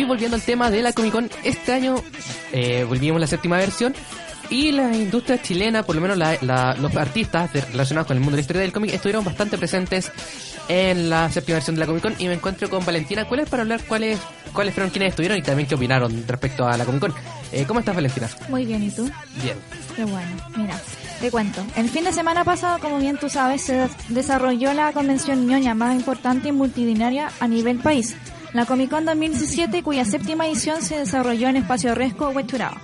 Y volviendo al tema de la Comic Con, este año eh, volvimos la séptima versión y la industria chilena, por lo menos los artistas relacionados con el mundo de la historia del cómic, estuvieron bastante presentes en la séptima versión de la Comic Con y me encuentro con Valentina Cueles para hablar cuáles cuáles fueron quienes estuvieron y también qué opinaron respecto a la Comic Con. Eh, ¿Cómo estás, Valentina? Muy bien, ¿y tú? Bien. Qué bueno. Mira, te cuento. El fin de semana pasado, como bien tú sabes, se desarrolló la convención ñoña más importante y multitudinaria a nivel país, la Comic Con 2017, cuya séptima edición se desarrolló en Espacio Resco, Huechuraba.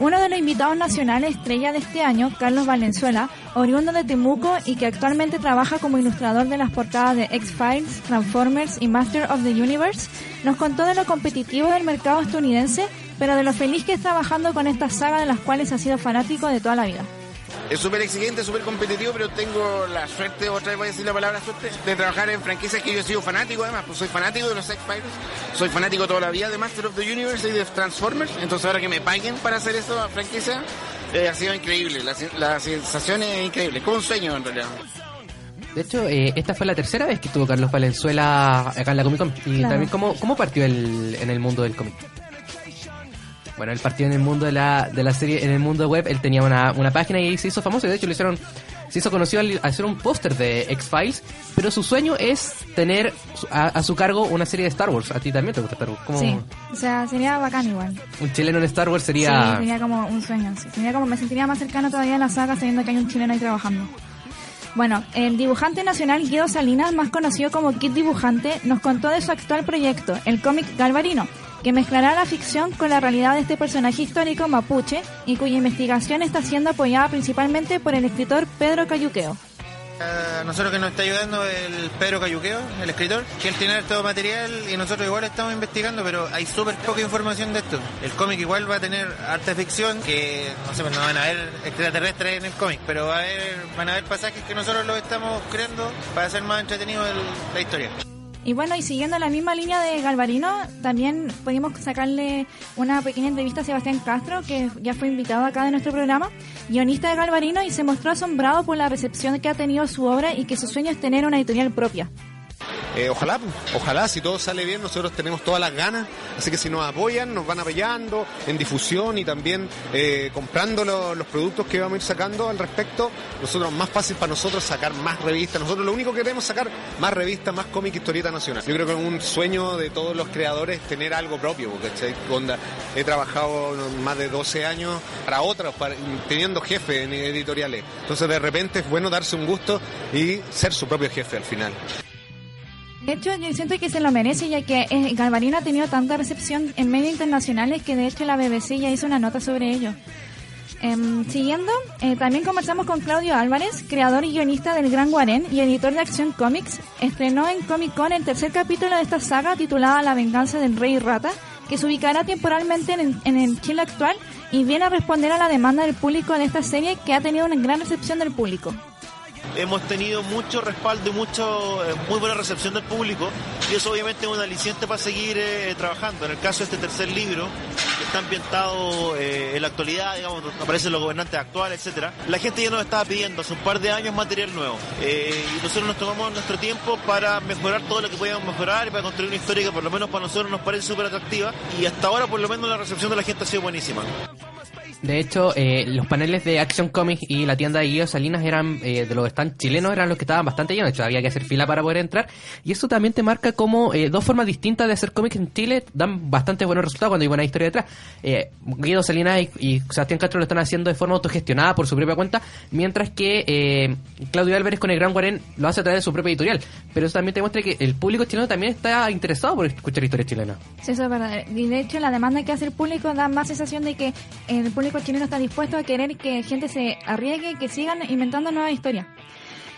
Uno de los invitados nacionales estrella de este año, Carlos Valenzuela, oriundo de Temuco y que actualmente trabaja como ilustrador de las portadas de X-Files, Transformers y Master of the Universe, nos contó de lo competitivo del mercado estadounidense, pero de lo feliz que es trabajando con esta saga de las cuales ha sido fanático de toda la vida. Es súper exigente, súper competitivo, pero tengo la suerte, otra vez voy a decir la palabra suerte, de trabajar en franquicias que yo he sido fanático además, pues soy fanático de los X-Files, soy fanático toda la vida de Master of the Universe y de Transformers, entonces ahora que me paguen para hacer esto a franquicia, eh, ha sido increíble, la, sensación es increíble, como un sueño en realidad. De hecho, eh, esta fue la tercera vez que estuvo Carlos Valenzuela acá en la Comic Con. Y también, ¿cómo, ¿cómo partió el, en el mundo del cómic? Bueno, él partió en el mundo de la, de la serie, en el mundo web, él tenía una, una página y se hizo famoso. Y de hecho, lo hicieron, se hizo conocido al, hacer un póster de X-Files. Pero su sueño es tener a, su cargo una serie de Star Wars. ¿A ti también te gusta Star Wars? Sí, o sea, sería bacán igual. Un chileno en Star Wars sería. Sí, sería como un sueño. Sería como, me sentiría más cercano todavía a la saga sabiendo que hay un chileno ahí trabajando. Bueno, el dibujante nacional Guido Salinas, más conocido como Kid Dibujante, nos contó de su actual proyecto, el cómic Galvarino, que mezclará la ficción con la realidad de este personaje histórico mapuche y cuya investigación está siendo apoyada principalmente por el escritor Pedro Cayuqueo. A nosotros que nos está ayudando el Pedro Cayuqueo, el escritor, que él tiene todo material y nosotros igual estamos investigando, pero hay súper poca información de esto. El cómic igual va a tener arte ficción, que no sé, no van a haber extraterrestres en el cómic, pero va a haber, van a haber pasajes que nosotros los estamos creando para hacer más entretenido la historia. Y bueno, y siguiendo la misma línea de Galvarino, también pudimos sacarle una pequeña entrevista a Sebastián Castro, que ya fue invitado acá de nuestro programa, guionista de Galvarino, y se mostró asombrado por la recepción que ha tenido su obra y que su sueño es tener una editorial propia. Eh, ojalá, ojalá, si todo sale bien, nosotros tenemos todas las ganas, así que si nos apoyan, nos van apoyando en difusión y también eh, comprando los productos que vamos a ir sacando al respecto, nosotros más fácil para nosotros sacar más revistas, nosotros lo único que queremos es sacar más revistas, más cómic, historieta nacional. Yo creo que es un sueño de todos los creadores tener algo propio, porque he trabajado más de 12 años para otros, teniendo jefe en editoriales, entonces de repente es bueno darse un gusto y ser su propio jefe al final. De hecho, yo siento que se lo merece, ya que eh, Galvarino ha tenido tanta recepción en medios internacionales que de hecho la BBC ya hizo una nota sobre ello. Em, siguiendo, eh, también conversamos con Claudio Álvarez, creador y guionista del Gran Guarén y editor de Acción Comics. Estrenó en Comic Con el tercer capítulo de esta saga titulada La venganza del rey rata, que se ubicará temporalmente en, en el Chile actual y viene a responder a la demanda del público de esta serie que ha tenido una gran recepción del público hemos tenido mucho respaldo y mucho, eh, muy buena recepción del público y eso obviamente es un aliciente para seguir eh, trabajando. En el caso de este tercer libro, que está ambientado eh, en la actualidad, digamos, aparecen los gobernantes actuales, etcétera, la gente ya nos estaba pidiendo hace un par de años material nuevo y nosotros nos tomamos nuestro tiempo para mejorar todo lo que podíamos mejorar y para construir una historia que por lo menos para nosotros nos parece súper atractiva y hasta ahora por lo menos la recepción de la gente ha sido buenísima. De hecho, eh, los paneles de Action Comics y la tienda de Guido Salinas eran, eh, de los stands chilenos, eran los que estaban bastante llenos. De hecho, había que hacer fila para poder entrar. Y eso también te marca como eh, dos formas distintas de hacer cómics en Chile dan bastante buenos resultados cuando hay buena historia detrás. Guido Salinas y, Sebastián Castro lo están haciendo de forma autogestionada por su propia cuenta, mientras que Claudio Álvarez con el Gran Guarén lo hace a través de su propia editorial. Pero eso también te muestra que el público chileno también está interesado por escuchar historias chilenas. Sí, eso es verdad. Y de hecho, la demanda que hace el público da más sensación de que el público chileno está dispuesto a querer que gente se arriesgue y que sigan inventando nuevas historias.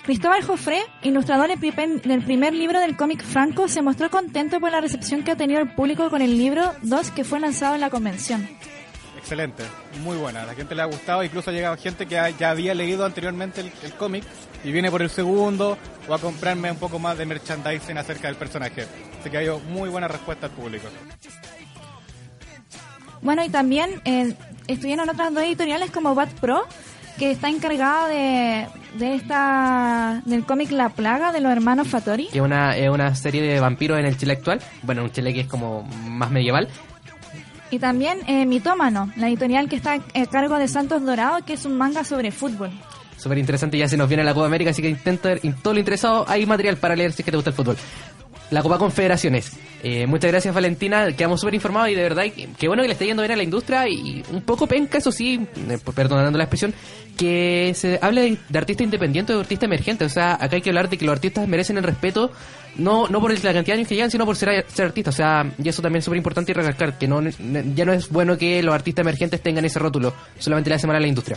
Cristóbal Joffre, ilustrador del primer libro del cómic Franco, se mostró contento por la recepción que ha tenido el público con el libro 2 que fue lanzado en la convención. Excelente, muy buena. A la gente le ha gustado, incluso ha llegado gente que ya había leído anteriormente el, el cómic y viene por el segundo o a comprarme un poco más de merchandising acerca del personaje. Así que ha habido muy buena respuesta al público. Bueno, y también eh, estuvieron otras dos editoriales como Bat Pro, que está encargada de, de esta del cómic La Plaga de los hermanos Fattori. Que es una, es una serie de vampiros en el Chile actual. Bueno, un Chile que es como más medieval. Y también eh, Mitómano, la editorial que está a cargo de Santos Dorado, que es un manga sobre fútbol. Súper interesante, ya se nos viene la Copa América, así que intenta, todo lo interesado, hay material para leer si es que te gusta el fútbol. La Copa Confederaciones. Eh, muchas gracias Valentina, quedamos súper informados y de verdad que- bueno que le esté yendo bien a la industria y un poco penca, eso sí, eh, perdonando la expresión, que se hable de, de artista independiente o de artista emergente. O sea, acá hay que hablar de que los artistas merecen el respeto, no no por la cantidad de años que llevan, sino por ser, ser artistas. O sea, y eso también es súper importante y recalcar, que no, ya no es bueno que los artistas emergentes tengan ese rótulo, solamente le hace mal a la industria.